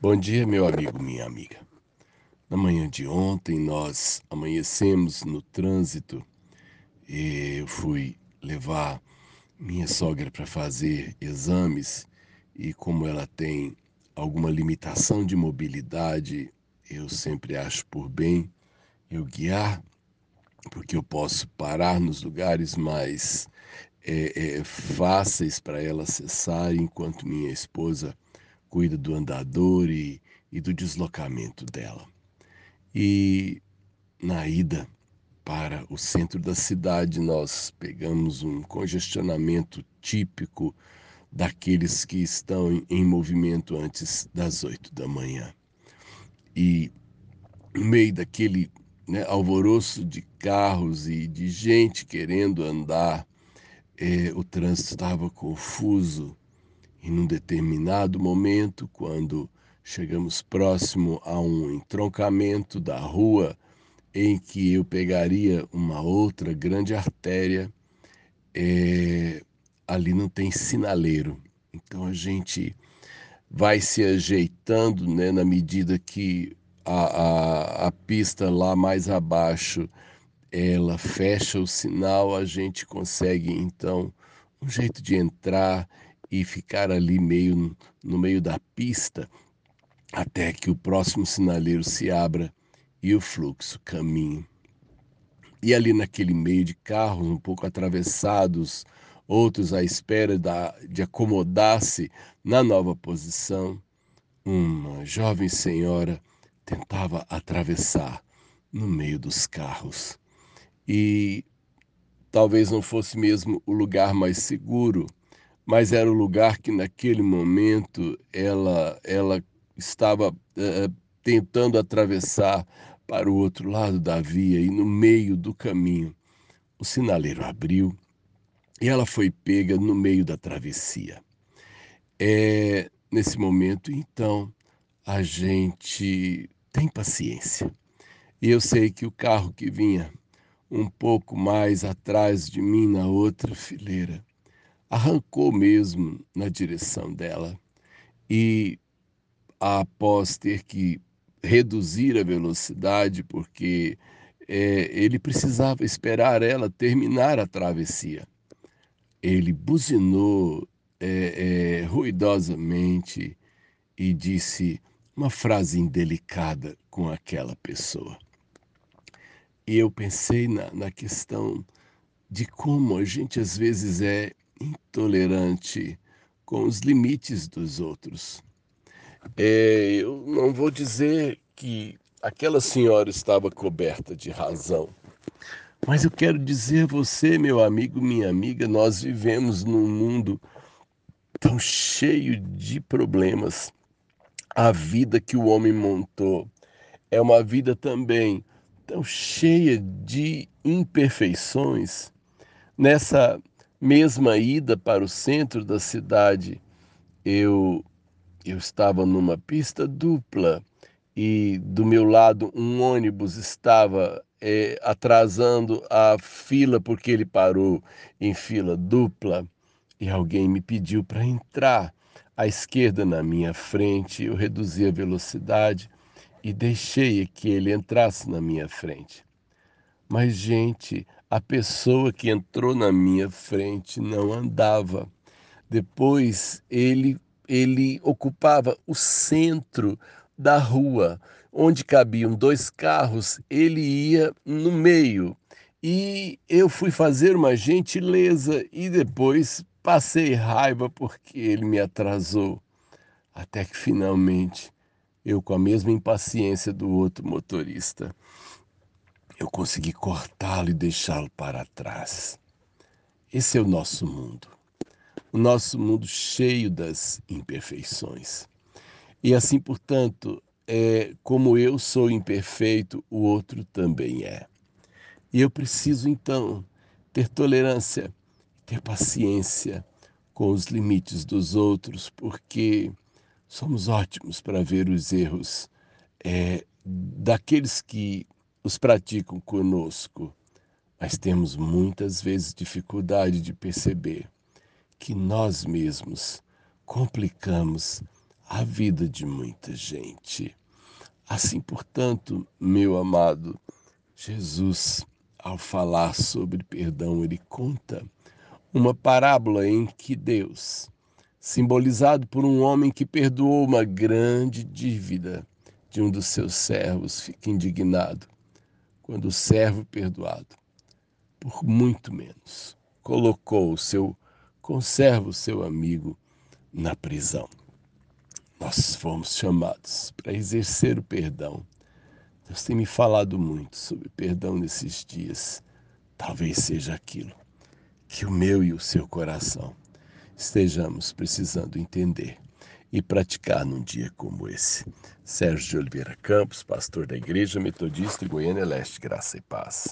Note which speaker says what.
Speaker 1: Bom dia, meu amigo, minha amiga. Na manhã de ontem, nós amanhecemos no trânsito e eu fui levar minha sogra para fazer exames e, como ela tem alguma limitação de mobilidade, eu sempre acho por bem eu guiar, porque eu posso parar nos lugares mais é, é, fáceis para ela acessar, enquanto minha esposa cuida do andador e, e do deslocamento dela. E na ida para o centro da cidade, nós pegamos um congestionamento típico daqueles que estão em movimento antes das oito da manhã. E no meio daquele né, alvoroço de carros e de gente querendo andar, eh, o trânsito estava confuso, e num determinado momento, quando chegamos próximo a um entroncamento da rua em que eu pegaria uma outra grande artéria, é, ali não tem sinaleiro. Então a gente vai se ajeitando né, na medida que a, a, a pista lá mais abaixo ela fecha o sinal, a gente consegue então um jeito de entrar e ficar ali meio no meio da pista até que o próximo sinaleiro se abra e o fluxo caminhe. E ali naquele meio de carros um pouco atravessados, outros à espera da, de acomodar-se na nova posição, uma jovem senhora tentava atravessar no meio dos carros. E talvez não fosse mesmo o lugar mais seguro mas era o lugar que naquele momento ela, ela estava uh, tentando atravessar para o outro lado da via e no meio do caminho o sinaleiro abriu e ela foi pega no meio da travessia. É, nesse momento, então, a gente tem paciência. E eu sei que o carro que vinha um pouco mais atrás de mim na outra fileira arrancou mesmo na direção dela. E após ter que reduzir a velocidade, porque é, ele precisava esperar ela terminar a travessia. Ele buzinou é, é, ruidosamente e disse uma frase indelicada com aquela pessoa. E eu pensei na, na questão de como a gente às vezes é intolerante com os limites dos outros. É, eu não vou dizer que aquela senhora estava coberta de razão, mas eu quero dizer a você, meu amigo, minha amiga, nós vivemos num mundo tão cheio de problemas. A vida que o homem montou é uma vida também tão cheia de imperfeições. Nessa mesma ida para o centro da cidade, eu, eu estava numa pista dupla e do meu lado um ônibus estava é, atrasando a fila porque ele parou em fila dupla e alguém me pediu para entrar à esquerda na minha frente. Eu reduzi a velocidade e deixei que ele entrasse na minha frente. Mas, gente, a pessoa que entrou na minha frente não andava. Depois ele ele ocupava o centro da rua, onde cabiam dois carros, ele ia no meio. E eu fui fazer uma gentileza e depois passei raiva porque ele me atrasou. Até que finalmente eu, com a mesma impaciência do outro motorista, eu consegui cortá-lo e deixá-lo para trás. Esse é o nosso mundo. O nosso mundo cheio das imperfeições. E assim, portanto, é, como eu sou imperfeito, o outro também é. E eu preciso, então, ter tolerância, ter paciência com os limites dos outros, porque somos ótimos para ver os erros é, daqueles que os praticam conosco, mas temos muitas vezes dificuldade de perceber que nós mesmos complicamos a vida de muita gente. Assim, portanto, meu amado, Jesus, ao falar sobre perdão, ele conta uma parábola em que Deus, simbolizado por um homem que perdoou uma grande dívida de um dos seus servos, fica indignado quando o servo perdoado, por muito menos, colocou o seu conservo, seu amigo, na prisão. Nós fomos chamados para exercer o perdão. Deus tem me falado muito sobre perdão nesses dias. Talvez seja aquilo que o meu e o seu coração estejamos precisando entender e praticar num dia como esse. Sérgio de Oliveira Campos, pastor da Igreja Metodista Goiânia Leste, Graça e Paz.